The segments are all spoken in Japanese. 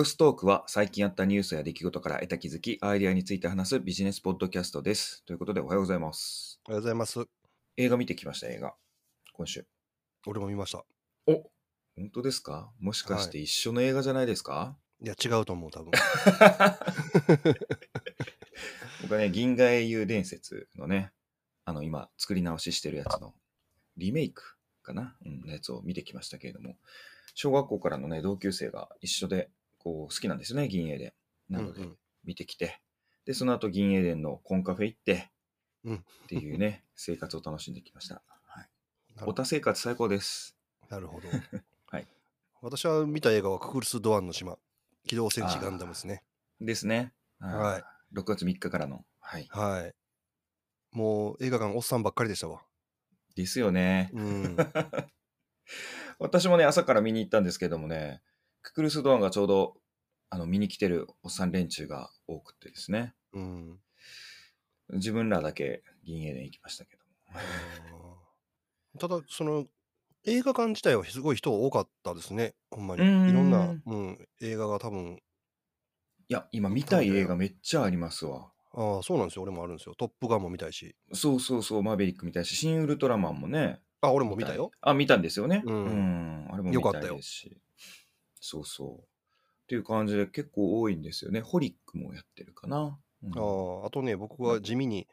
ロストークは最近あったニュースや出来事から得た気づき、アイデアについて話すビジネスポッドキャストです。ということでおはようございます。おはようございます。映画見てきました、映画。今週。俺も見ました。お本当ですか？もしかして一緒の映画じゃないですか、いや、違うと思う、多分。僕はね、銀河英雄伝説のね、あの、今、作り直ししてるやつのリメイクかな、うん、のやつを見てきましたけれども、小学校からのね、同級生が一緒で、こう、好きなんですよね、銀英伝。なのでうんうん、見てきて、で、その後、銀英伝のコンカフェ行って、うんっていうね、生活を楽しんできました。はい。オタ生活最高です。なるほど。はい。私は見た映画はククルス・ドアンの島、機動戦士ガンダムですね。ですね。はいい。6月3日からの。はい。はい。もう映画館おっさんばっかりでしたわ。ですよね。うん。私もね、朝から見に行ったんですけどもね、ククルス・ドアンがちょうどあの見に来てるおっさん連中が多くてですね、うん。自分らだけ銀英伝行きましたけども。ただ、その、映画館自体はすごい人多かったですね。ほんまに。いろんな、うん、映画が多分、いや、今見たい映画めっちゃありますわ。ああ、そうなんですよ。俺もあるんですよ。トップガンも見たいし。そうそうそう、マーベリック見たいし、シン・ウルトラマンもね。あ、俺も見たよ。あ、見たんですよね。ううんん。あれも見たよかったよいですし。そうそう。っていう感じで結構多いんですよね。ホリックもやってるかな。うんあああとね、僕は地味に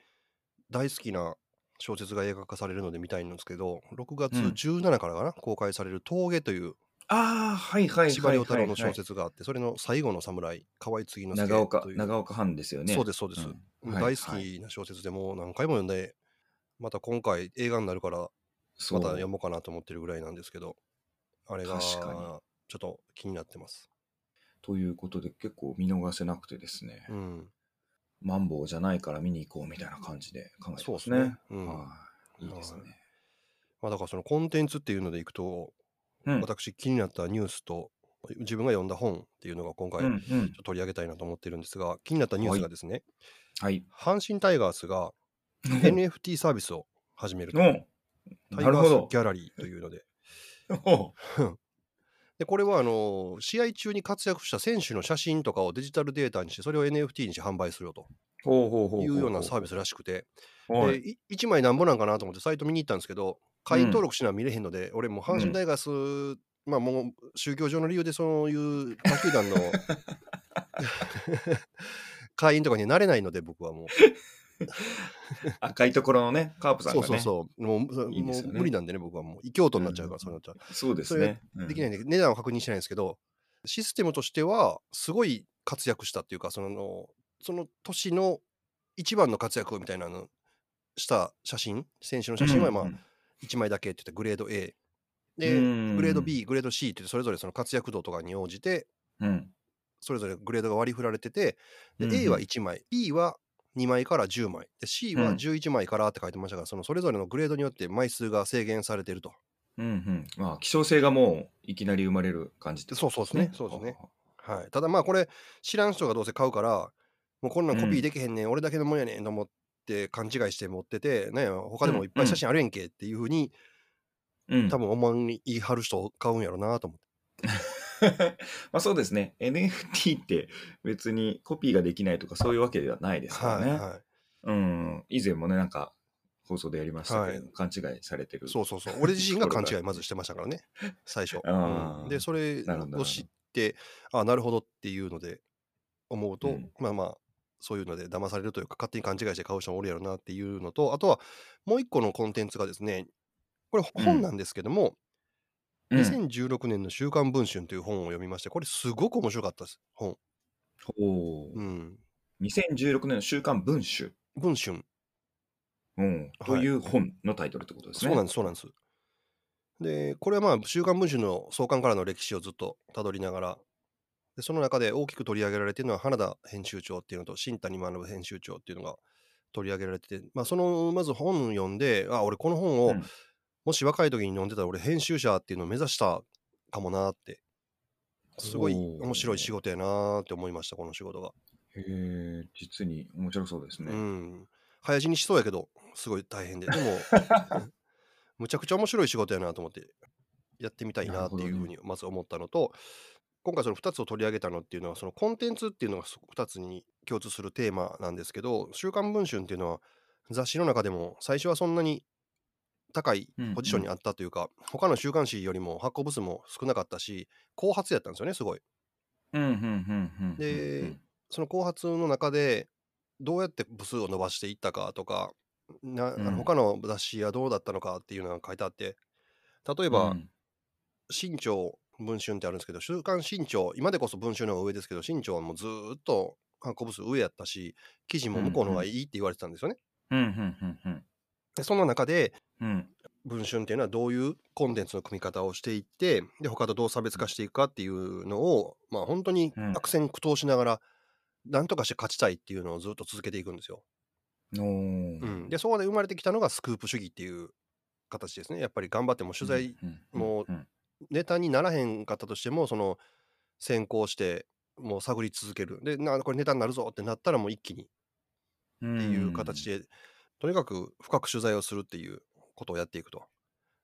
大好きな小説が映画化されるので見たいんですけど、6月うん17からかな、公開される峠というああ、はいはい司馬太郎の小説があって、それの最後の侍、河合継之助長岡という。長岡藩ですよね。そうです、そうです。うんはい大好きな小説でもう何回も読んで、また今回映画になるから、また読もうかなと思ってるぐらいなんですけど、あれがちょっと気になってます。ということで結構見逃せなくてですね、うん。マンボウじゃないから見に行こうみたいな感じで考えてそうまね。ですすね。うん。はいいいですね。まあ、だからそのコンテンツっていうのでいくと、うん私気になったニュースと自分が読んだ本っていうのが今回取り上げたいなと思ってるんですが、気になったニュースがですね、はい。阪神タイガースが NFT サービスを始めると。おタイガースギャラリーというので。おで、これはあの試合中に活躍した選手の写真とかをデジタルデータにして、それを NFT にして販売するよというようなサービスらしくて、はい。でい1枚なんぼなんかなと思ってサイト見に行ったんですけど、会員登録しな見れへんので、俺もう阪神タイガース、まあもう宗教上の理由でそういう他球団の 会員とかになれないので、僕はもう。赤いところのね、カープさんがね。そうそうそう。もういいねもう無理なんでね、僕はもう異教徒になっちゃうから、うんそうなっちゃう。そうですね。できないんで、値段は確認してないんですけど、システムとしては、すごい活躍したっていうか、その、その年の一番の活躍みたいなのした写真、選手の写真はまあうん1枚だけって言ってグレード A。で、うんグレード B、グレード C ってそれぞれその活躍度とかに応じて、うんそれぞれグレードが割り振られてて、でうんうん A は1枚、B は2枚から10枚、で C はうん。11枚からって書いてましたから、そのそれぞれのグレードによって枚数が制限されていると。うんうん。まあ、希少性がもういきなり生まれる感じってそうそうですね。そうですね。はい、ただまあこれ知らん人がどうせ買うからもうこんなんコピーできへんねん、俺だけのもんやねんと思って勘違いして持っててね他でもいっぱい写真あるやんけっていうふうに、うん。多分思い張る人買うんやろなと思って まあそうですね。NFT って別にコピーができないとかそういうわけではないですからね。はいはうん。以前もね、なんか放送でやりましたけれども、は勘違いされてる。いそうそうそう。俺自身が勘違いまずしてましたからね。最初、うん。でそれを知ってあなるほどっていうので思うと、うん。まあまあそういうので騙されるというか勝手に勘違いして買う人もおるやろなっていうのとあとはもう一個のコンテンツがですねこれ本なんですけども、うん2016年の「週刊文春」という本を読みまして、これすごく面白かったです、本。おーうん。2016年の週刊文春、文春。うん、という本のタイトルってことですね。そうなんです、そうなんです。で、これはまあ、週刊文春の創刊からの歴史をずっとたどりながら、でその中で大きく取り上げられているのは、花田編集長っていうのと、新谷学編集長っていうのが取り上げられてて、まあ、そのまず本読んで、あ、俺この本を、うんもし若い時に読んでたら、俺編集者っていうのを目指したかもなって、すごい面白い仕事やなって思いました、この仕事が。へえ、実に面白そうですね。うん。早死にしそうやけど、すごい大変で。でも、むちゃくちゃ面白い仕事やなと思って、やってみたいなっていうふうにまず思ったのと、今回その2つを取り上げたのっていうのはそのコンテンツっていうのが2つに共通するテーマなんですけど「週刊文春」っていうのは雑誌の中でも最初はそんなに高いポジションにあったというか、他の週刊誌よりも発行部数も少なかったし後発やったんですよねすごい。うんうんうんうんうんでその後発の中でどうやって部数を伸ばしていったかとかなあうん。の他の雑誌はどうだったのかっていうのが書いてあって例えば、うん。新潮文春ってあるんですけど週刊新潮今でこそ文春の方が上ですけど新潮はもうずーっと発行部数上やったし記事も向こうの方がいいって言われてたんですよね。うんうんうん。でそんな中でうん。文春っていうのはどういうコンテンツの組み方をしていってで他とどう差別化していくかっていうのをまあ本当にうん。悪戦苦闘しながら何とかして勝ちたいっていうのをずっと続けていくんですよ。うん、でそこで生まれてきたのがスクープ主義っていう形ですね。やっぱり頑張っても取材うんもネタにならへんかったとしてもその先行してもう探り続ける。でなこれネタになるぞってなったらもう一気にっうんていう形で、とにかく深く取材をするっていうことをやっていくと。うん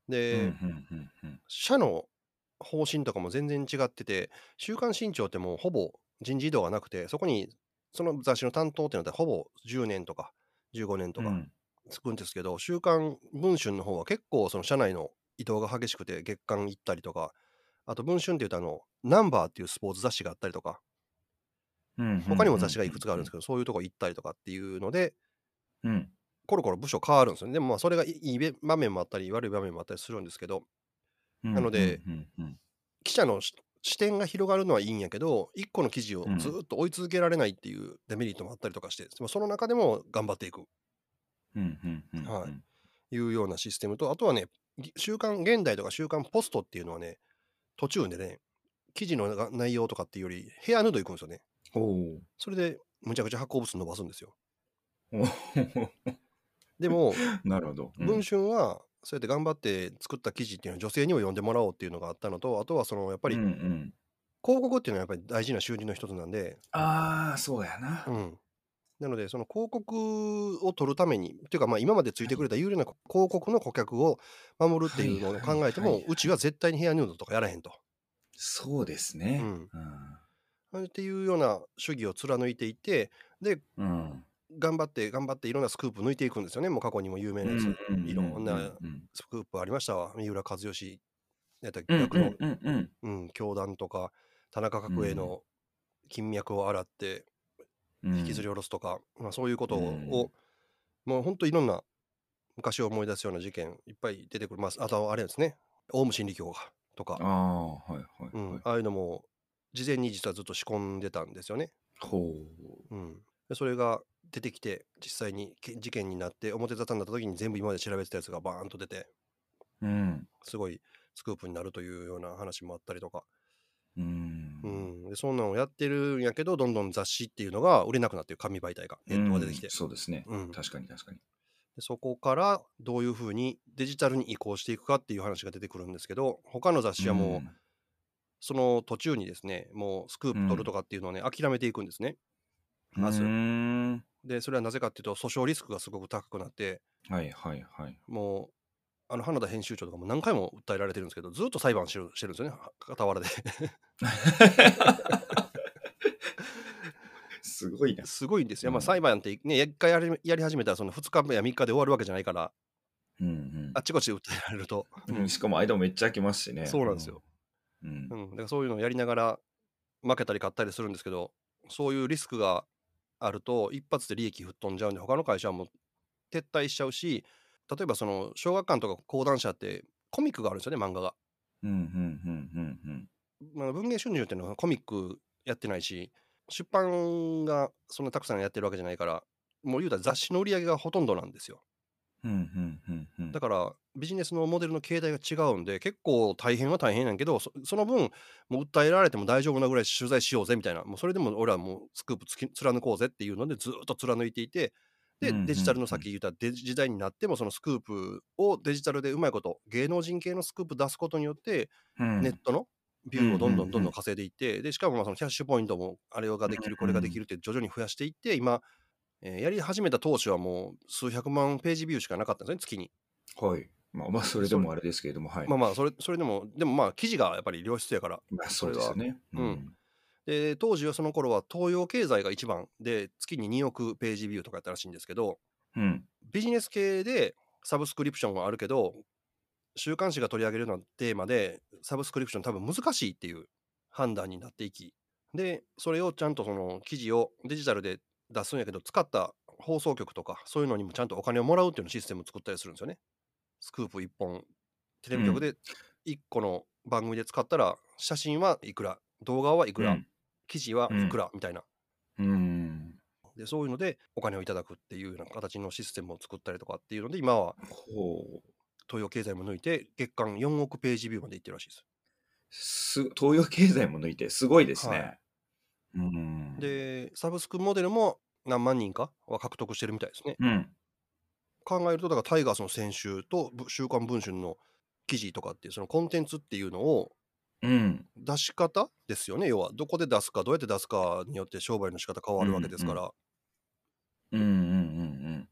で、うんうんうん。社の方針とかも全然違ってて「週刊新潮」ってもうほぼ人事異動がなくてそこにその雑誌の担当っていうのはほぼ10年とか15年とかうん。つくんですけど、週刊文春の方は結構その社内の移動が激しくて月間行ったりとかあと文春っていうとあのナンバーっていうスポーツ雑誌があったりとか。うん。他にも雑誌がいくつかあるんですけどそういうとこ行ったりとかっていうのでうんコロコロ部署変わるんですよ。ねでもまあそれがいいい場面もあったり悪い場面もあったりするんですけど。うんなので記者のし視点が広がるのはいいんやけど一個の記事をうんずっと追い続けられないっていうデメリットもあったりとかして、その中でも頑張っていく。はい。いうようなシステムとあとはねぎ週刊現代とか週刊ポストっていうのはね途中でね記事のが内容とかっていうよりヘアヌード行くんですよね。おそれでむちゃくちゃ発行部数伸ばすんですよ。おでも なるほど。うん文春はそうやって頑張って作った記事っていうのは女性にも読んでもらおうっていうのがあったのとあとはそのやっぱりうんうん広告っていうのはやっぱり大事な収入の一つなんで、ああ、そうやな。うん、なのでその広告を取るためにっていうかまあ今までついてくれた有料な広告の顧客を守るっていうのを考えてもうちは絶対にヘアヌードとかやらへんと。そうですね。うんっていうような主義を貫いていてでうん。うん頑張って頑張っていろんなスクープ抜いていくんですよね。もう過去にも有名なやつ、うんいろんなうんスクープありましたわ。三浦和義やったうん逆の、うんうんうん。教団とか。田中角栄の金脈を洗ってうん。引きずり下ろすとか、まあ、そういうことを、うん。もうほんといろんな昔を思い出すような事件いっぱい出てくる、まあ、あとあれですね。オウム真理教がとか。あ、あ、はいはいうん。はい。ああいうのも事前に実はずっと仕込んでたんですよね。ほうん、でそれが出てきて実際にけ事件になって表沙汰になった時に全部今まで調べてたやつがバーンと出てう。うん。すごいスクープになるというような話もあったりとか、うんう。ん、でそんなのをやってるんやけどどんどん雑誌っていうのが売れなくなってる紙媒体がネットが出てきて、うんそうですねうん。確かに確かに。でそこからどういうふうにデジタルに移行していくかっていう話が出てくるんですけど他の雑誌はもうその途中にですねもうスクープ取るとかっていうのをね、諦めていくんですね。うん、まずでそれはなぜかっていうと訴訟リスクがすごく高くなってはいはいはい。もうあの花田編集長とかも何回も訴えられてるんですけどずっと裁判してるしてるんですよねは傍らで すごいな。すごいんですよ、まあ、うん裁判ってね一回やりやり始めたらその2日目や3日で終わるわけじゃないからうんうんあっちこっちで訴えられると、うんしかも間もめっちゃ空きますしね。そうなんですよ。うんう。ん、だからそういうのをやりながら負けたり勝ったりするんですけどそういうリスクがあると一発で利益吹っ飛んじゃうんで他の会社はもう撤退しちゃうし例えばその小学館とか講談社ってコミックがあるんですよね漫画が。まあ、文藝春秋っていうのはコミックやってないし出版がそんなたくさんやってるわけじゃないからもう言うたら雑誌の売り上げがほとんどなんですようん。うんうんう。だからビジネスのモデルの形態が違うんで結構大変は大変なんやけどそその分もう訴えられても大丈夫なぐらい取材しようぜみたいなもうそれでも俺はもうスクープつき貫こうぜっていうのでずっと貫いていてでデジタルの先言うたらデジ時代になってもそのスクープをデジタルでうまいこと芸能人系のスクープ出すことによってうんネットのビューをどんどんどんうんん稼いでいって、でしかもまあそのキャッシュポイントもあれができる、これができるって徐々に増やしていって、今、えーやり始めた当初はもう数百万ページビューしかなかったんですね、月に。はい。まあまあ、それでもあれですけれども、はい。まあまあそれそれでもでもまあ記事がやっぱり良質やからまあ、そうですよね。うんで当時はその頃は東洋経済が一番で月に2億ページビューとかやったらしいんですけどうん。ビジネス系でサブスクリプションはあるけど週刊誌が取り上げるようなテーマでサブスクリプション多分難しいっていう判断になっていきでそれをちゃんとその記事をデジタルで出すんやけど使った放送局とかそういうのにもちゃんとお金をもらうっていうのシステムを作ったりするんですよね。スクープ1本テレビ局で1個の番組で使ったら写真はいくら動画はいくら、うん記事はいくらみたいなうん。でそういうのでお金をいただくっていうような形のシステムを作ったりとかっていうので今は。東洋経済も抜いて月間4億ページビューまでいってるらしいです。す東洋経済も抜いて、すごいですね。はいうん。、でサブスクモデルも何万人かは獲得してるみたいですね。うん。考えるとだからタイガースの選手とぶ週刊文春の記事とかっていうそのコンテンツっていうのをうん。出し方ですよね要はどこで出すかどうやって出すかによって商売の仕方変わるわけですから、うんうんうん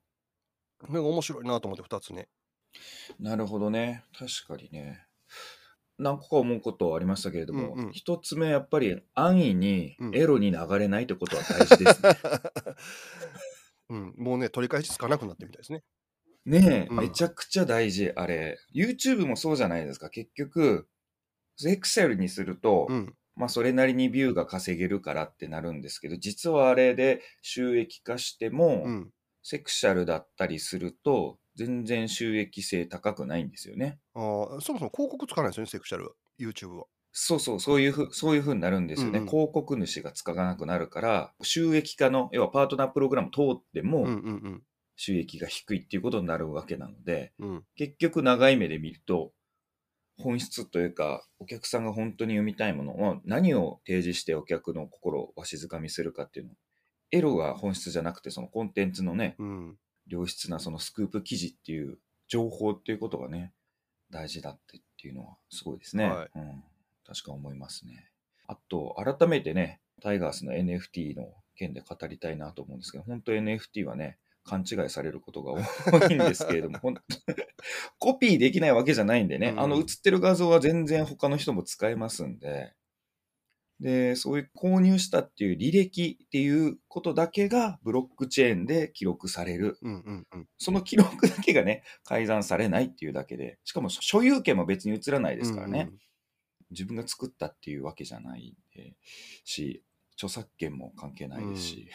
なんか面白いなと思って2つね。うん。なるほどね。確かにね。何個か思うことはありましたけれども、うんうん一つ目やっぱり安易にうんエロに流れないってことは大事ですね。うん、もうね取り返しつかなくなってみたいですね。ねえ、うんめちゃくちゃ大事、あれ。YouTube もそうじゃないですか。結局、Excel にすると、うんまあそれなりにビューが稼げるからってなるんですけど、実はあれで収益化しても、うんセクシャルだったりすると、全然収益性高くないんですよね。あーそもそも広告つかないですよねセクシャルは YouTube は。そうそう、そういうふう、そういうふうになるんですよね。うんうん広告主がつかなくなるから、収益化の、要はパートナープログラム通っても、収益が低いっていうことになるわけなので、うんうん結局長い目で見ると、本質というか、お客さんが本当に読みたいものは何を提示してお客の心をわしづかみするかっていうの。エロが本質じゃなくて、そのコンテンツのね、うん良質なそのスクープ記事っていう情報っていうことがね、大事だってっていうのはすごいですね。はいうん。確か思いますね。あと、改めてね、タイガースの NFT の件で語りたいなと思うんですけど、本当 NFT はね、勘違いされることが多いんですけれども、ほんコピーできないわけじゃないんでね、うんあの写ってる画像は全然他の人も使えますんで、で、そういう購入したっていう履歴っていうことだけがブロックチェーンで記録される。うんうんうんその記録だけがね、改ざんされないっていうだけで、しかも所有権も別に移らないですからね。自分が作ったっていうわけじゃないし、著作権も関係ないですし、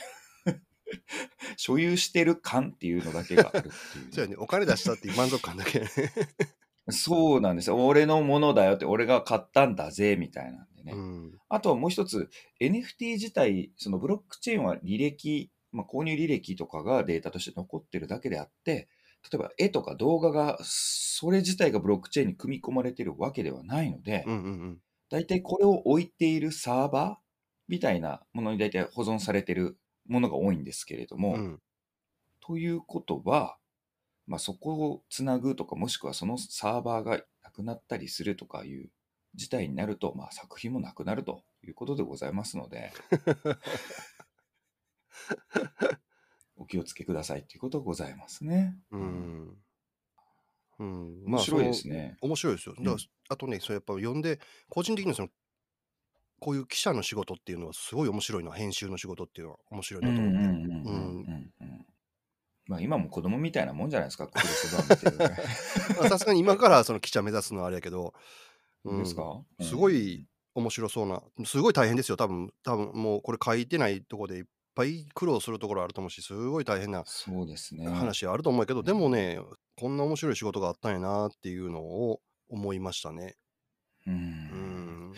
所有してる感っていうのだけがあるっていう。そうやねお金出したっていう満足感だけ。そうなんですよ。俺のものだよって、俺が買ったんだぜ、みたいなんでね。うんあとはもう一つ、NFT 自体、そのブロックチェーンは履歴、まあ、購入履歴とかがデータとして残ってるだけであって、例えば絵とか動画が、それ自体がブロックチェーンに組み込まれてるわけではないので、大体これを置いているサーバーみたいなものに大体保存されてるものが多いんですけれども、うんということは、まあ、そこをつなぐとか、もしくはそのサーバーがなくなったりするとかいう事態になると、まあ、作品もなくなるということでございますので、お気をつけくださいということがございますね。うんうん面白いですね。面白いですよ。うんあとね、それやっぱ読んで、個人的にはその、こういう記者の仕事っていうのはすごい面白いな、編集の仕事っていうのは面白いうんなとうんうん思って。うんうんうんまあ今も子供みたいなもんじゃないですか、クロスバー見てるね。まあさすがに今からその記者目指すのはあれやけど、どうですか、すごい面白そうな、すごい大変ですよ、多分多分もうこれ書いてないところでいっぱい苦労するところあると思うし、すごい大変なそうですね。話あると思うけど、でもね、こんな面白い仕事があったんやなっていうのを思いましたね。う。うんん。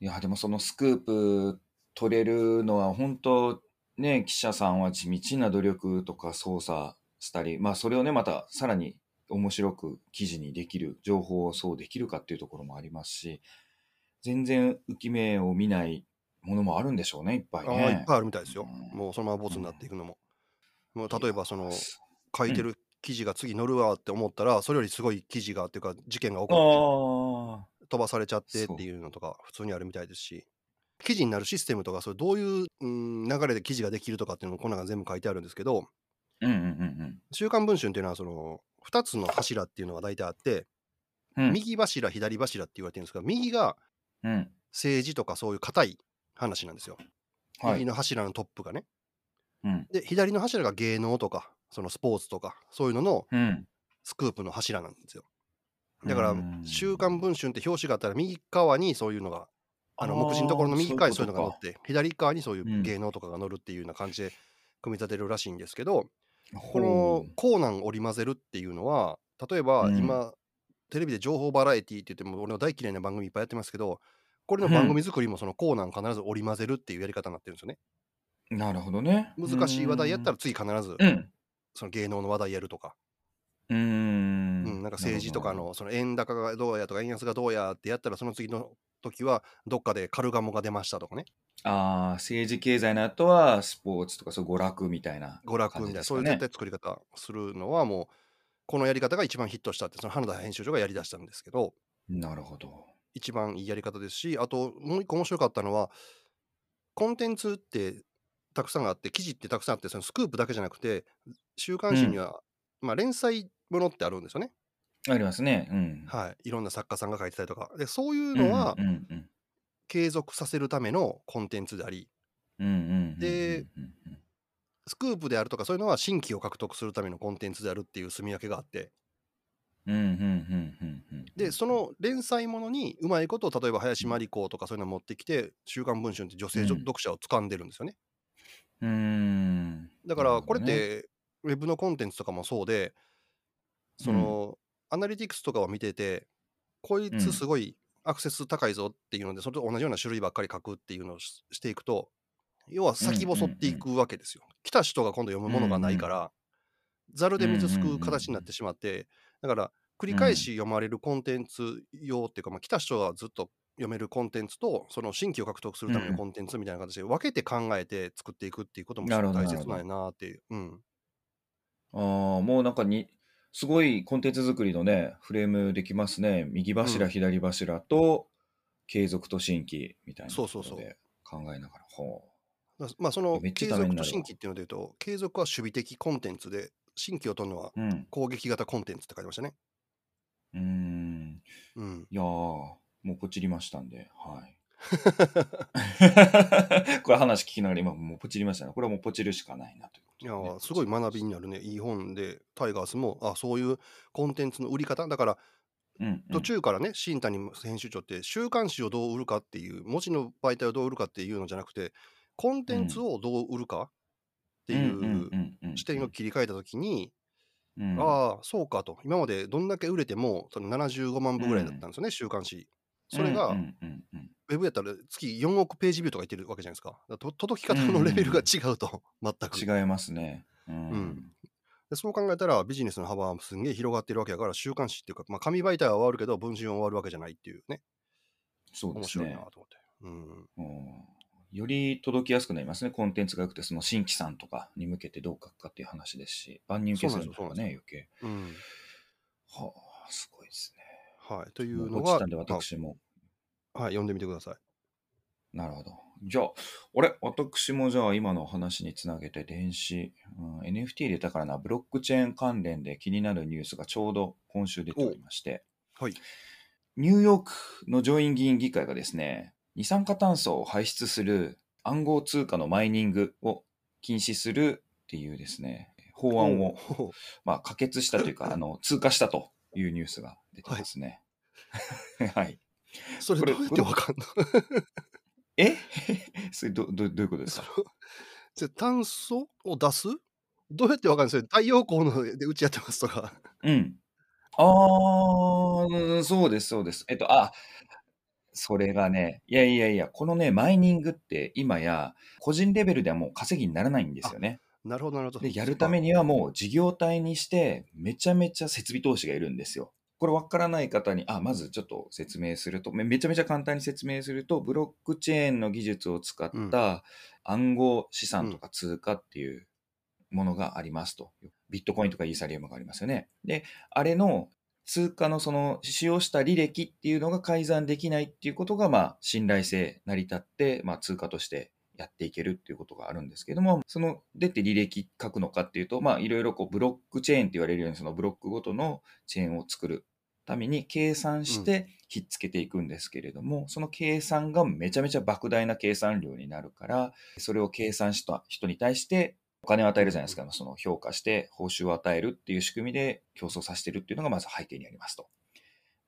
いや、でもそのスクープ取れるのは本当ね、記者さんは地道な努力とか操作したり、まあそれをね、またさらに面白く記事にできる、情報をそうできるかっていうところもありますし、全然浮き目を見ないものもあるんでしょうね、いっぱいあね。あいっぱいあるみたいですよ。うんもうそのままボツになっていくのも。もう例えばその書いてる記事が次載るわって思ったら、それよりすごい記事がっていうか事件が起こあって飛ばされちゃってっていうのとか普通にあるみたいですし。記事になるシステムとか、それどういう、うん、流れで記事ができるとかっていうのもこの中に全部書いてあるんですけど、あ、うんうんうん週刊文春っていうのはその2つの柱っていうのが大体あって、うん。右柱、左柱って言われてるんですが、右がうん。政治とかそういう硬い話なんですよ。はい。右の柱のトップがね。うん。で、左の柱が芸能とか、そのスポーツとか、そういうののうん。スクープの柱なんですよ。だからうん、週刊文春って表紙があったら、右側にそういうのが、あの目次のところの右側にそういうのが載って、左側にそういううん芸能とかが載るっていうような感じで組み立てるらしいんですけど、ここのコーナン織り交ぜるっていうのは、例えばうん今、テレビで情報バラエティって言っても、俺の大嫌いな番組いっぱいやってますけど、これの番組作りもそのコーナン必ず織り交ぜるっていうやり方になってるんですよね。なるほどね。難しい話題やったら次必ずうん。その芸能の話題やるとか、うーん。うん、なんか政治とかのその円高がどうやとか円安がどうやってやったらその次の時はどっかでカルガモが出ましたとかねああ、政治経済の後はスポーツとかそう娯楽みたいな。娯楽みたいな、そういう絶対作り方するのはもうこのやり方が一番ヒットしたってその花田編集長がやりだしたんですけどなるほど。一番いいやり方ですしあともう一個面白かったのはコンテンツってたくさんあって記事ってたくさんあってそのスクープだけじゃなくて週刊誌には、まあ、連載ものってあるんですよね、ありますね。うん。はい、いろんな作家さんが書いてたりとか。でそういうのはうんうんうん継続させるためのコンテンツであり。うんうんうんうんでうんうんスクープであるとかそういうのは新規を獲得するためのコンテンツであるっていう住み分けがあって。うんうんうんうんうんでその連載ものにうまいことを例えば林真理子とかそういうのを持ってきて「週刊文春」って女性うん。読者を掴んでるんですよね。うーん。だからこれってウェブのコンテンツとかもそうでその、アナリティクスとかを見ててこいつすごいアクセス高いぞっていうのでそれと同じような種類ばっかり書くっていうのをししていくと要は先細っていくわけですよ。来た人が今度読むものがないからざるで水すくう形になってしまってだから繰り返し読まれるコンテンツ用っていうか、まあ、来た人がずっと読めるコンテンツとその新規を獲得するためのコンテンツみたいな形で分けて考えて作っていくっていうことも大切なんやなっていう。うん。ああ、もうなんかに、すごいコンテンツ作りのね、フレームできますね。右柱、うん左柱と、継続と新規みたいなそうそうそうところで考えながら。ほだまあそのめっち継ゃためになるわ続と新規っていうので言うと継続は守備的コンテンツで新規を取るのはう。うん。攻撃型コンテンツって書いてましたね。うーん。うん、いやー、もうポチりましたんで、はい。これ話聞きながら今もうポチりましたね。これはもうポチるしかないなといういやすごい学びになるね。いい本でタイガースもあそういうコンテンツの売り方。だからうんうん。途中からね新谷編集長って週刊誌をどう売るかっていう文字の媒体をどう売るかっていうのじゃなくてコンテンツをどう売るかっていう視点を切り替えた時に、うん。ああそうかと。今までどんだけ売れてもその75万部ぐらいだったんですよね、週刊誌それが、ウェブやったら月4億ページビューとかいってるわけじゃないですか。だか届き方のレベルが違うと、全く。違いますね。うんうんでそう考えたらビジネスの幅はすんげえ広がってるわけだから週刊誌っていうか、まあ、紙媒体は終わるけど文春は終わるわけじゃないっていうねそうですね面白いな。と思って、うん、うんより届きやすくなりますね。コンテンツが良くて、その新規さんとかに向けてどう書くかっていう話ですし、万人受けするのとかね、余計。うんはあ、すごいですね。はい、というのが落ちたんで、私も。まあはい、読んでみてください。なるほど。じゃあ、俺、私もじゃあ今の話につなげて電子、うん、NFT 入れたからな、ブロックチェーン関連で気になるニュースがちょうど今週出ておりまして、はい。ニューヨークの上院議員議会がですね、二酸化炭素を排出する暗号通貨のマイニングを禁止するっていうですね、法案を、まあ、可決したというか、あの、通過したというニュースが出てますね。はい。それこれどうやってわかんの？え？それど、ど、どういうことですか？じゃあ炭素を出す？どうやってわかるんですよ太陽光のでうちやってますとか。うん。ああ、そうです、そうです。えっと、あ、それがね、いやいやいや、このね、マイニングって今や、個人レベルではもう稼ぎにならないんですよね。なるほど、なるほど。で、やるためにはもう事業体にして、めちゃめちゃ設備投資がいるんですよ。これ分からない方に、あ、まずちょっと説明すると、めめちゃめちゃ簡単に説明すると、ブロックチェーンの技術を使った暗号資産とか通貨っていうものがありますと。ビットコインとかイーサリアムがありますよね。で、あれの通貨のその使用した履歴っていうのが改ざんできないっていうことが、まあ、信頼性成り立って、まあ、通貨としてやっていけるっていうことがあるんですけども、その、出て履歴書くのかっていうと、まあ、いろいろこう、ブロックチェーンって言われるように、そのブロックごとのチェーンを作るために計算してひっつけていくんですけれども、うん、その計算がめちゃめちゃ莫大な計算量になるから、それを計算した人に対してお金を与えるじゃないですか、その評価して報酬を与えるっていう仕組みで競争させてるっていうのがまず背景にありますと。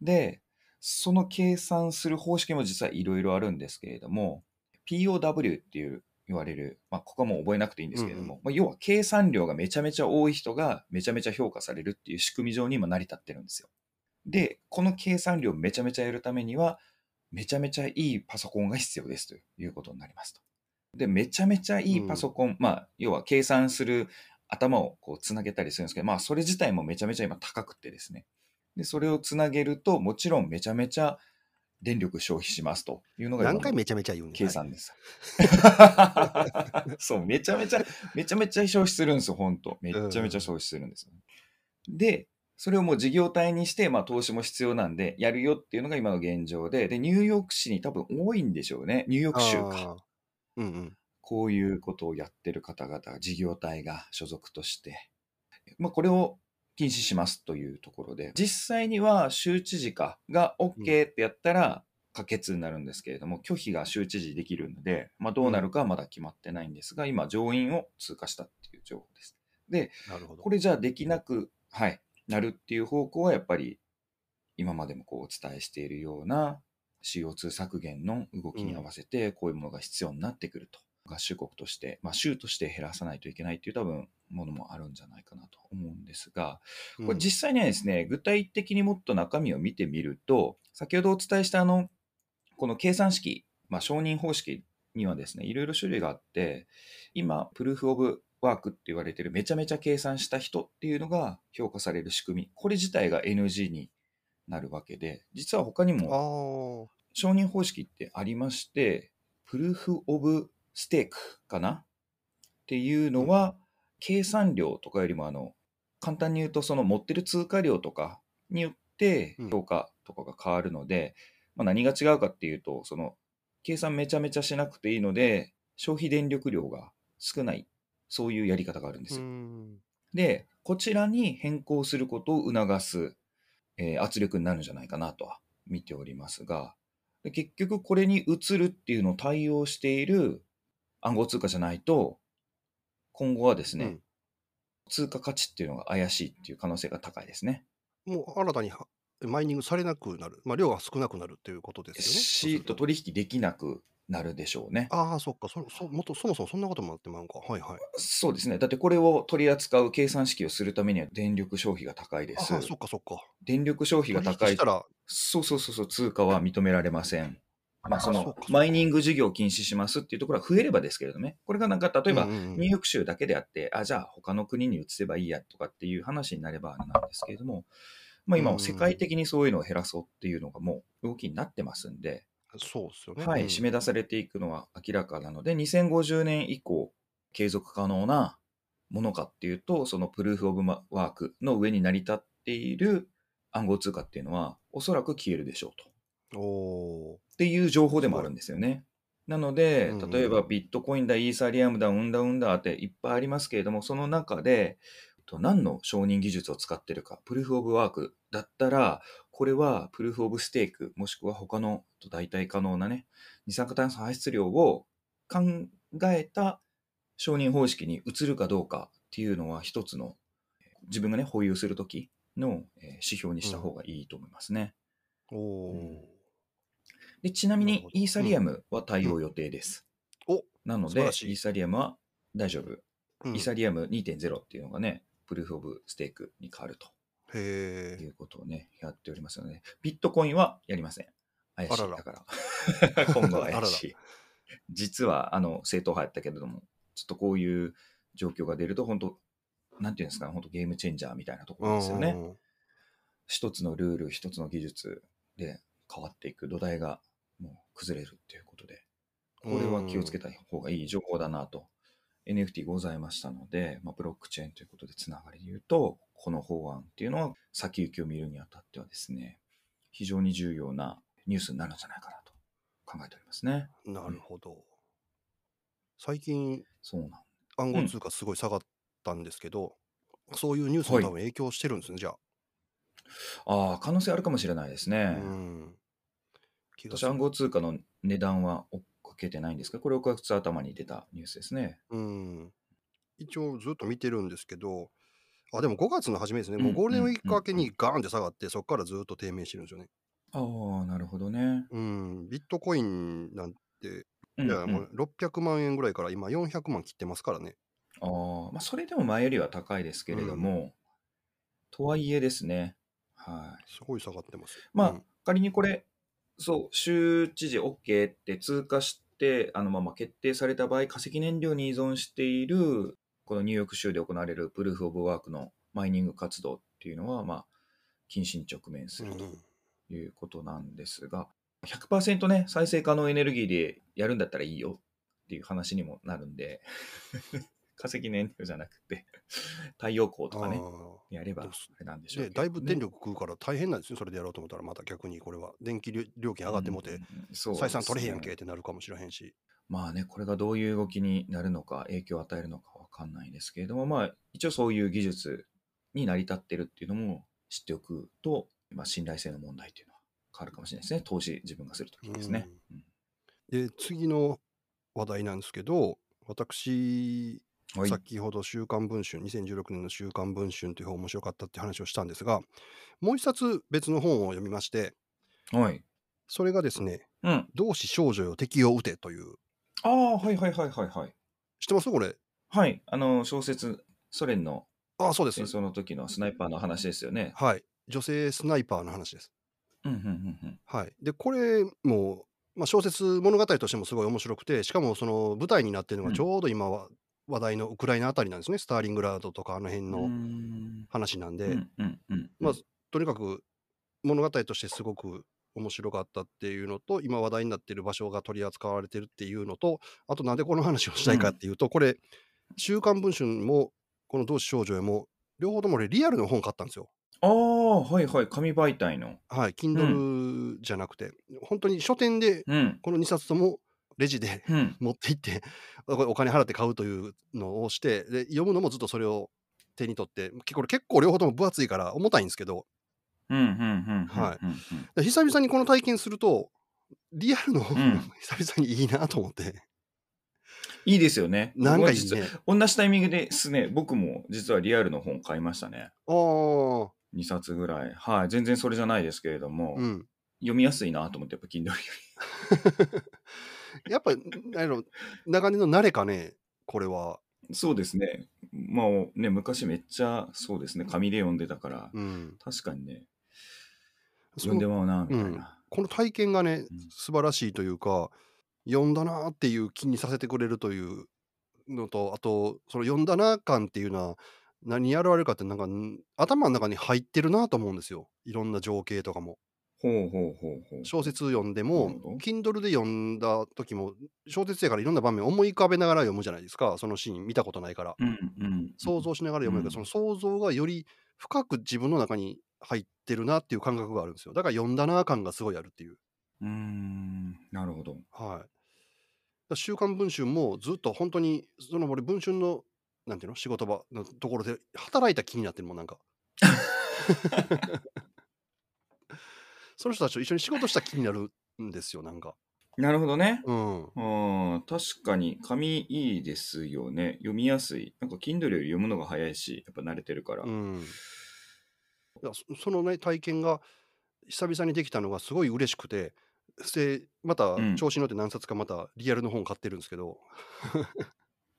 で、その計算する方式も実はいろいろあるんですけれども、POW っていう言われる、まあ、ここはもう覚えなくていいんですけれども、うんうん、まあ、要は計算量がめちゃめちゃ多い人がめちゃめちゃ評価されるっていう仕組み上に今成り立ってるんですよ。で、この計算量めちゃめちゃやるためには、めちゃめちゃいいパソコンが必要ですということになりますと。で、めちゃめちゃいいパソコン、うん、まあ、要は計算する頭をこうつなげたりするんですけど、まあ、それ自体もめちゃめちゃ今高くてですね。で、それをつなげると、もちろんめちゃめちゃ電力消費しますというのが何回めちゃめちゃ言うん計算です。そう、めちゃめちゃ、めちゃめちゃ消費するんですよ、本当めちゃめちゃ消費するんですよ、で、それをもう事業体にして、まあ投資も必要なんで、やるよっていうのが今の現状で、で、ニューヨーク市に多分多いんでしょうね。ニューヨーク州か。うんうん。こういうことをやってる方々、事業体が所属として、まあこれを禁止しますというところで、実際には州知事かが OK ってやったら可決になるんですけれども、拒否が州知事できるので、まあ、どうなるかはまだ決まってないんですが、今、上院を通過したっていう情報です。で、これじゃあできなく、はい、なるっていう方向はやっぱり今までもこうお伝えしているような CO2 削減の動きに合わせてこういうものが必要になってくると。合衆国として、まあ、州として減らさないといけないっていう多分ものもあるんじゃないかなと思うんですが、これ実際にはですね、具体的にもっと中身を見てみると、先ほどお伝えしたあの、この計算式、まあ、承認方式にはですね、いろいろ種類があって、今、プルーフオブワークって言われてるめちゃめちゃ計算した人っていうのが評価される仕組み、これ自体が NG になるわけで、実は他にも承認方式ってありまして、プルーフオブステークかな？っていうのは、計算量とかよりもあの簡単に言うとその持ってる通貨量とかによって評価とかが変わるので、まあ、何が違うかっていうとその計算めちゃめちゃしなくていいので消費電力量が少ない。そういうやり方があるんですよ。でこちらに変更することを促す、えー、圧力になるんじゃないかなとは見ておりますがで結局これに移るっていうのを対応している暗号通貨じゃないと今後はですね、うん、通貨価値っていうのが怪しいっていう可能性が高いですね。もう新たにマイニングされなくなる、まあ、量が少なくなるっていうことですよね。シート取引できなくなるでしょうね。ああ、そっかそそもっと、そもそもそんなこともあってまうか。はいはい。そうですね。だってこれを取り扱う計算式をするためには電力消費が高いです。ああ、そっかそっか。電力消費が高い。したらそうそうそうそう、通貨は認められません。まあ、そのマイニング事業を禁止しますっていうところは増えればですけれどね、これがなんか例えばニューヨーク州だけであって、あ、じゃあ他の国に移せばいいやとかっていう話になればなんですけれども、まあ、今、世界的にそういうのを減らそうっていうのがもう動きになってますんで、そうですよね。はい、締め出されていくのは明らかなので、2050年以降、継続可能なものかっていうと、そのプルーフ・オブ・ワークの上に成り立っている暗号通貨っていうのは、おそらく消えるでしょうと。おっていう情報でもあるんですよね。なので、例えばビットコインだ、イーサリアムだ、うんだうんだっていっぱいありますけれども、その中で、何の承認技術を使ってるか、プルーフオブワークだったら、これはプルーフオブステーク、もしくは他の代替可能なね、二酸化炭素排出量を考えた承認方式に移るかどうかっていうのは一つの自分がね、保有するときの指標にした方がいいと思いますね。うん、おでちなみにイーサリアムは対応予定です。うん、おなので、イーサリアムは大丈夫。イーサリアム2.0っていうのがね、プルーフオブステークに変わると。へいうことをね、やっておりますので、ビットコインはやりません。怪しい。だから。今後は怪しい。実は、あの、正統派やったけれども、ちょっとこういう状況が出ると、本当なんていうんですか、本当ゲームチェンジャーみたいなところですよね。一つのルール、一つの技術で変わっていく土台が崩れるっていうことで、これは気をつけた方がいい情報だなと。NFT ございましたので、まあ、ブロックチェーンということでつながりで言うと、この法案っていうのは先行きを見るにあたってはですね、非常に重要なニュースになるんじゃないかなと考えておりますね。なるほど。最近そうなん暗号通貨すごい下がったんですけど、そういうニュースもはい多分影響してるんですね、じゃあ。ああ、可能性あるかもしれないですね。うん。気がする私、暗号通貨の値段は追っかけてないんですけど、これ6月頭に出たニュースですね。うん。一応ずっと見てるんですけど、あ、でも5月の初めですね。もううんゴールデンウィーク明けうんうんにガーンって下がって、そこからずっと低迷してるんですよね。ああ、なるほどね。うん。ビットコインなんて、うんいや、うんもう600万円ぐらいから今400万切ってますからね。ああ、まあ、それでも前よりは高いですけれども、とはいえですね、はい。すごい下がってます。まあ、うん仮にこれ、そう、州知事 OK って通過して、あのまま決定された場合、化石燃料に依存している、このニューヨーク州で行われるプルーフ・オブ・ワークのマイニング活動っていうのは、まあ、禁止に直面するということなんですが、100%ね、再生可能エネルギーでやるんだったらいいよっていう話にもなるんで、化石燃料じゃなくて、太陽光とかね、あやればなんでーしょうね、でだいぶ電力食うから大変なんですよ、それでやろうと思ったら、また逆にこれは。電気料料金上がってもて、採算取れへんやんけってなるかもしれへんし。まあね、これがどういう動きになるのか、影響を与えるのかわかんないですけれども、まあ、一応そういう技術に成り立ってるっていうのも知っておくと、まあ、信頼性の問題っていうのは変わるかもしれないですね。投資自分がするときですね。うんで、次の話題なんですけど、私、はい。先ほど週刊文春、2016年の週刊文春という本面白かったって話をしたんですが、もう一冊別の本を読みまして、はい。それがですね、うん。同志少女よ敵を撃てという、ああ、はいはいはいはいはい。知ってます？これ。はい。あの、小説、ソ連のああ、そうです戦。争の時のスナイパーの話ですよね。はい。女性スナイパーの話です。うん、うん、うん、うん。はい。で、これも、まあ、小説物語としてもすごい面白くて、しかもその舞台になってるのうんがちょうど今は話題のウクライナあたりなんですね。スターリングラードとかあの辺うのん話なんで、うん、うん、うん。まあ、とにかく物語としてすごく面白かったっていうのと、今話題になっている場所が取り扱われてるっていうのと、あとなんでこの話をしたいかっていうと、これ、週刊文春も、この同志少女へも、両方とも俺リアルの本買ったんですよ。ああ、はいはい。紙媒体の。はい、Kindle じゃなくて、本当に書店でうん。この2冊ともレジでうん。持って行って、お金払って買うというのをして、で読むのもずっとそれを手に取って、これ結構両方とも分厚いから重たいんですけど、久々にこの体験すると、リアルの本、うん 久々にいいなと思って、いいですよね。なんかいいね。同じタイミングですね、僕も実はリアルの本買いましたね。ああ、2冊ぐらい。はい。全然それじゃないですけれども、うん。読みやすいなと思って、やっぱ Kindle よ やっぱ、あの長年の慣れかね、これは。り。そうですね。まあね、昔めっちゃそうですね、紙で読んでたから、うん。確かにね、そ読んでのまうな、みたいうんな。この体験がねうん、素晴らしいというか、読んだなっていう気にさせてくれるというのと、あと、その読んだな感っていうのは、何に現れるかって、なんか、ん頭の中に入ってるなと思うんですよ。いろんな情景とかも。ほうほうほうほう。小説読んでもなるほど、Kindle で読んだ時も、小説やからいろんな場面思い浮かべながら読むじゃないですか、そのシーン見たことないから。うんうん。想像しながら読めるから、うんその想像がより深く自分の中に入ってるなっていう感覚があるんですよ。だから読んだな感がすごいあるっていう。うーん、なるほど。はい。週刊文春もずっと本当に、その俺、文春の、なんていうの、仕事場のところで働いた気になってるもん、なんか。その人たちと一緒に仕事した気になるんですよ、なんか。なるほどね。うん。うん、確かに紙いいですよね。読みやすい。なんか Kindle より読むのが早いし、やっぱ慣れてるから。うん。そそのね、体験が久々にできたのがすごい嬉しくて、で、またうん調子に乗って何冊かまたリアルの本買ってるんですけど、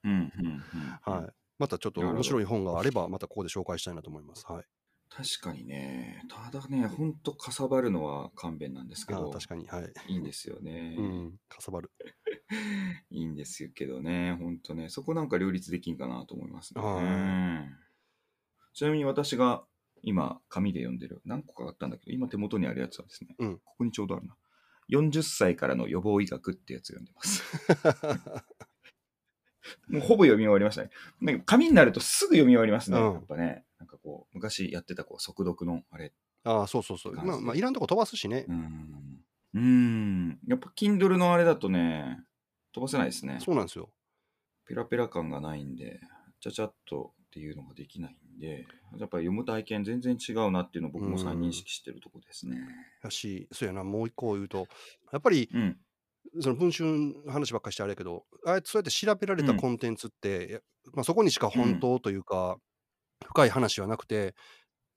うん、うん、うん。はい。またちょっと面白い本があれば、またここで紹介したいなと思います。はい。確かにね。ただね、ほんとかさばるのは勘弁なんですけど、あ確かに。はい。いいんですよね。うん。かさばる。いいんですけどね、ほんとね、そこなんか両立できんかなと思いますねは。ちなみに私が今、紙で読んでる、何個かあったんだけど、今手元にあるやつはですね、うんここにちょうどあるな。40歳からの予防医学ってやつ読んでます。もうほぼ読み終わりましたね。なんか紙になるとすぐ読み終わりますね。うんやっぱね、なんかこう、昔やってたこう速読のあれ。ああ、そうそうそう。まあ、まあ、いらんとこ飛ばすしねう。ん。うーん。やっぱ Kindle のあれだとね、飛ばせないですね。そうなんですよ。ペラペラ感がないんで、ちゃちゃっとっていうのができないんで、やっぱり読む体験全然違うなっていうのを僕も再認識してるとこですね。やし、そうやな、もう一個言うと、やっぱり、うん。その文春の話ばっかりしてあれやけど、あえてそうやって調べられたうんコンテンツって、やまあ、そこにしか本当というか、深い話はなくて、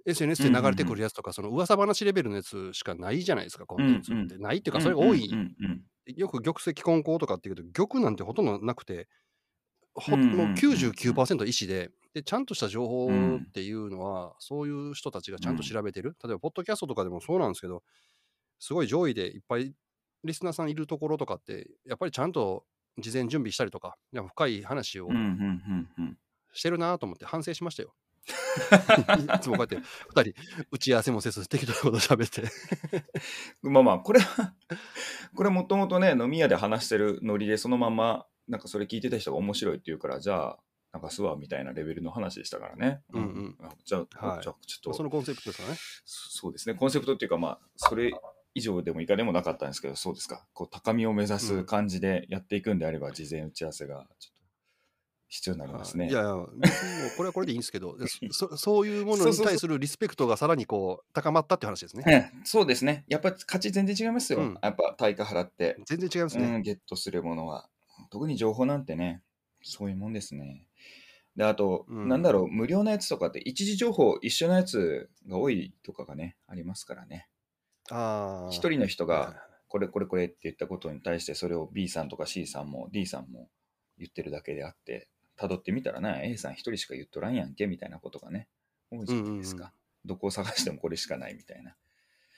SNS で流れてくるやつとか、その噂話レベルのやつしかないじゃないですか、コンテンツって。うんないっていうか、それが多い。うんうんうんよく玉石混交とかっていうけど、玉なんてほとんどなくて、ほうんうんうんもう99%医師でで、ちゃんとした情報っていうのは、そういう人たちがちゃんと調べてる。例えば、ポッドキャストとかでもそうなんですけど、すごい上位でいっぱいリスナーさんいるところとかって、やっぱりちゃんと事前準備したりとか、いや深い話をしてるなと思って反省しましたよ。いつもこうやって2人打ち合わせもせず適当なこと喋って。まあまあ、これは、これもともとね、飲み屋で話してるノリで、そのまんま、なんかそれ聞いてた人が面白いって言うから、じゃあ、なんかすわみたいなレベルの話でしたからね。うんうんあじゃあ、はいじゃあちょっとそのコンセプトですかね。そそうですね、コンセプトっていうか、まあ、それ以上でも以下でもなかったんですけど、そうですか、こう高みを目指す感じでやっていくんであれば、事前打ち合わせがちょっと必要になりますね。いやいや、もうこれはこれでいいんですけど、でそそそういうものに対するリスペクトがさらにこう高まったって話ですね。ええそうですね、やっぱり価値全然違いますよ、うんやっぱ対価払って、全然違いますね。うん、ゲットするものは。特に情報なんてね、そういうもんですね。で、あと、うんなんだろう、無料のやつとかって、一時情報一緒のやつが多いとかがね、ありますからね。ああ。一人の人はが、これこれこれって言ったことに対して、それを B さんとか C さんも D さんも言ってるだけであって、辿ってみたらね、A さん一人しか言っとらんやんけ、みたいなことがね、多いじゃないですか。うんうんどこを探してもこれしかないみたいな。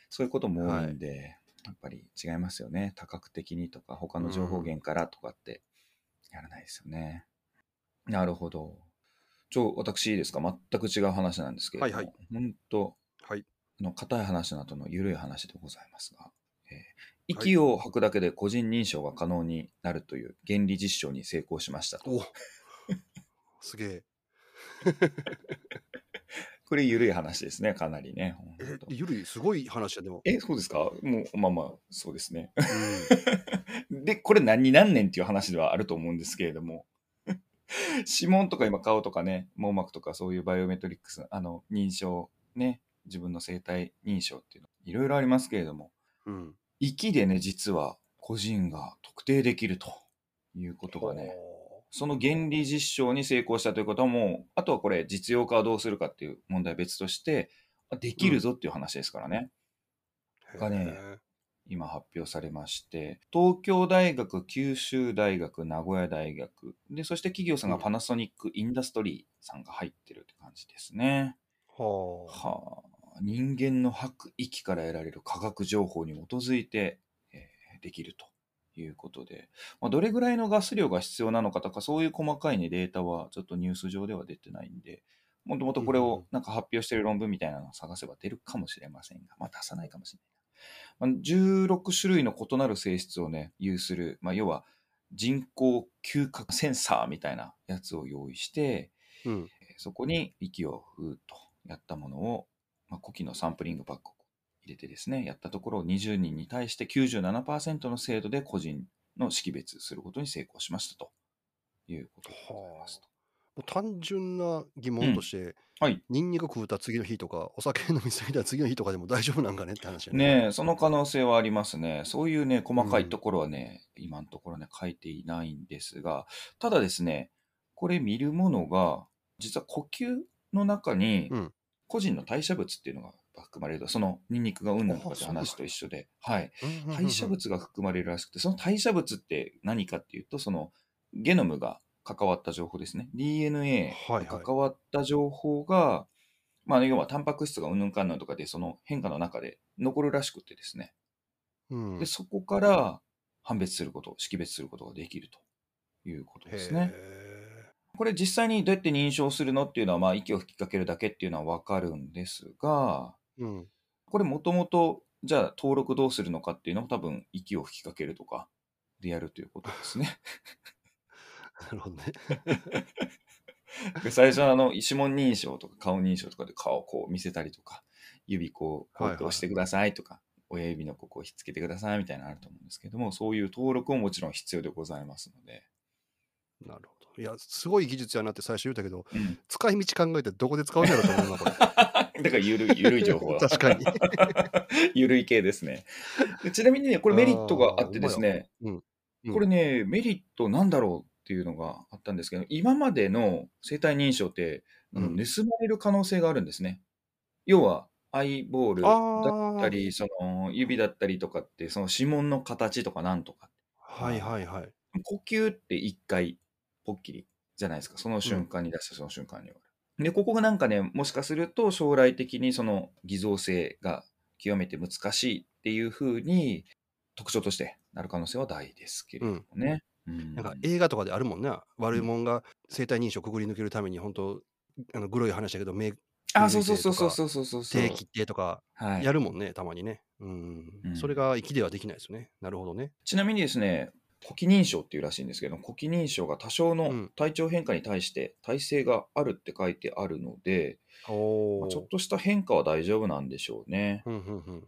そういうことも多いんで、やっぱり違いますよね。多角的にとか、他の情報源からとかってやらないですよね。なるほど。ちょ、私いいですか？全く違う話なんですけれども、はいはい本当はい。の硬い話などの緩い話でございますが、えー息を吐くだけで個人認証が可能になるという原理実証に成功しましたと。おすげえ。これ緩い話ですね、かなりね。え本当、ゆるい、すごい話や、でも。え、そうですか？もう、まあまあ、そうですね。うん で、これ何になんねんっていう話ではあると思うんですけれども、指紋とか今顔とかね、網膜とかそういうバイオメトリックス、あの、認証、ね、自分の生体認証っていうの、いろいろありますけれども、うん。息でね、実は個人が特定できるということがね、その原理実証に成功したということはもう、あとはこれ実用化はどうするかっていう問題は別として、あできるぞっていう話ですからね。ほうがね今発表されまして、東京大学、九州大学、名古屋大学、で、そして企業さんがうんパナソニックインダストリーさんが入ってるって感じですね。はあ。はあ、人間の吐く息から得られる科学情報に基づいて、えーできるということで、まあ、どれぐらいのガス量が必要なのかとか、そういう細かい、ね、データはちょっとニュース上では出てないんで、もともとこれをなんか発表してる論文みたいなのを探せば出るかもしれませんが、まあ、出さないかもしれない。まあ、16種類の異なる性質をね、有する、まあ、要は人工嗅覚センサーみたいなやつを用意して、うん。えーそこに息をふーっとやったものを、まあ、呼気のサンプリングバッグを入れてですね、やったところ20人に対して97%の精度で個人の識別することに成功しましたということでございますと。もう単純な疑問として、はい。ニンニク食うた次の日とか、お酒飲みすぎた次の日とかでも大丈夫なんかねって話やねえ、その可能性はありますね。そういうね、細かいところはね、今のところね、書いていないんですが、ただですね、これ見るものが、実は呼吸の中にうん、個人の代謝物っていうのが含まれると、そのニンニクがうんぬんとかって話と一緒で、はい。代謝物が含まれるらしくて、その代謝物って何かっていうと、そのゲノムが関わった情報ですね。DNA がはいはい関わった情報が、まあ、要はタンパク質がうんぬんかんぬんとかで、その変化の中で残るらしくてですね。うんで、そこから判別すること、識別することができるということですね。へこれ実際にどうやって認証するのっていうのは、まあ、息を吹きかけるだけっていうのはわかるんですが、ーうん。これもともと、じゃあ登録どうするのかっていうのを多分息を吹きかけるとかでやるということですね。なるほどね。で最初はあの指紋認証とか顔認証とかで顔をこう見せたりとか、指こう、こう押してくださいとか、親指のここをひっつけてくださいみたいなのあると思うんですけども、そういう登録ももちろん必要でございますので、なるほど。いや、すごい技術やなって最初言ったけど、うん、使い道考えてどこで使うんやろと思うな、これ。だからゆるゆるい情報は 確かに。ゆるい系ですね。でちなみにね、これメリットがあってですね、うんこれね、メリットなんだろうっていうのがあったんですけど、今までの生体認証って、盗まれる可能性があるんですね。要は、アイボールだったり、その指だったりとかって、その指紋の形とかなんとか。はいはいはい。呼吸って一回、ポッキリじゃないですか。その瞬間に出したその瞬間に終わる。で、ここがなんかね、もしかすると将来的にその偽造性が極めて難しいっていうふうに特徴としてなる可能性は大ですけれどもね。うん、なんか映画とかであるもんな、ね、悪いもんが生体認証くぐり抜けるために本当あのグロい話だけど目あそうそうそうそうそうそうそう定期ってとかやるもんね、はい、たまにね、うん、うん、それが息ではできないですよね。なるほどね。ちなみにですね呼気認証っていうらしいんですけど、呼気認証が多少のうん体調変化に対して耐性があるって書いてあるので。まあちょっとした変化は大丈夫なんでしょうね。うんうんうん。うん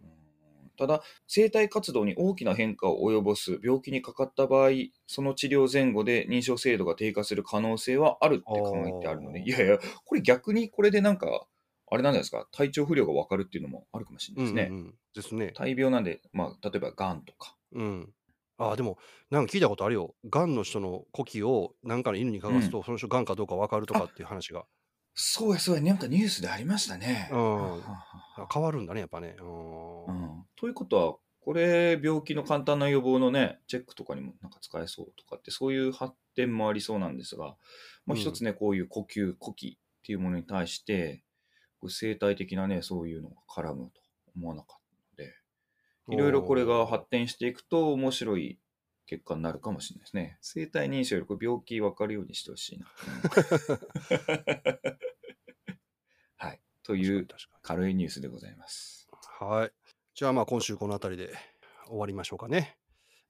ただ、生体活動に大きな変化を及ぼす病気にかかった場合、その治療前後で認証精度が低下する可能性はあるって考えてあるので、いやいや、これ逆にこれでなんか、あれなんじゃないですか、体調不良が分かるっていうのもあるかもしれないですね。うんうんうんですね。大病なんで、まあ、例えばがんとか。うん。ああ、でも、なんか聞いたことあるよ。がんの人の呼気をなんかの犬にかがすと、その人がんかどうか分かるとかっていう話が。そうや、そうや、なんかニュースでありましたね。うんはははあ変わるんだね、やっぱね。う。うんんということは、これ、病気の簡単な予防のね、チェックとかにもなんか使えそうとかって、そういう発展もありそうなんですが、まあ、うん一つね、こういう呼吸、呼気っていうものに対して、こう生態的なね、そういうのが絡むと思わなかったいろいろこれが発展していくと面白い結果になるかもしれないですね。生体認証よりこれ病気分かるようにしてほしいな。はい。という軽いニュースでございます。にはい。じゃあまあ今週この辺りで終わりましょうかね。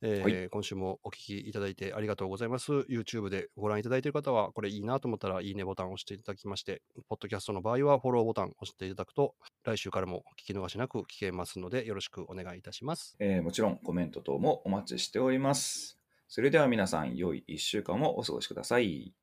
えーは今週もお聞きいただいてありがとうございます。YouTube でご覧いただいている方は、これいいなと思ったら、いいねボタンを押していただきまして、ポッドキャストの場合はフォローボタンを押していただくと、来週からも聞き逃しなく聞けますので、よろしくお願いいたします。えーもちろんコメント等もお待ちしております。それでは皆さん、良い1週間をお過ごしください。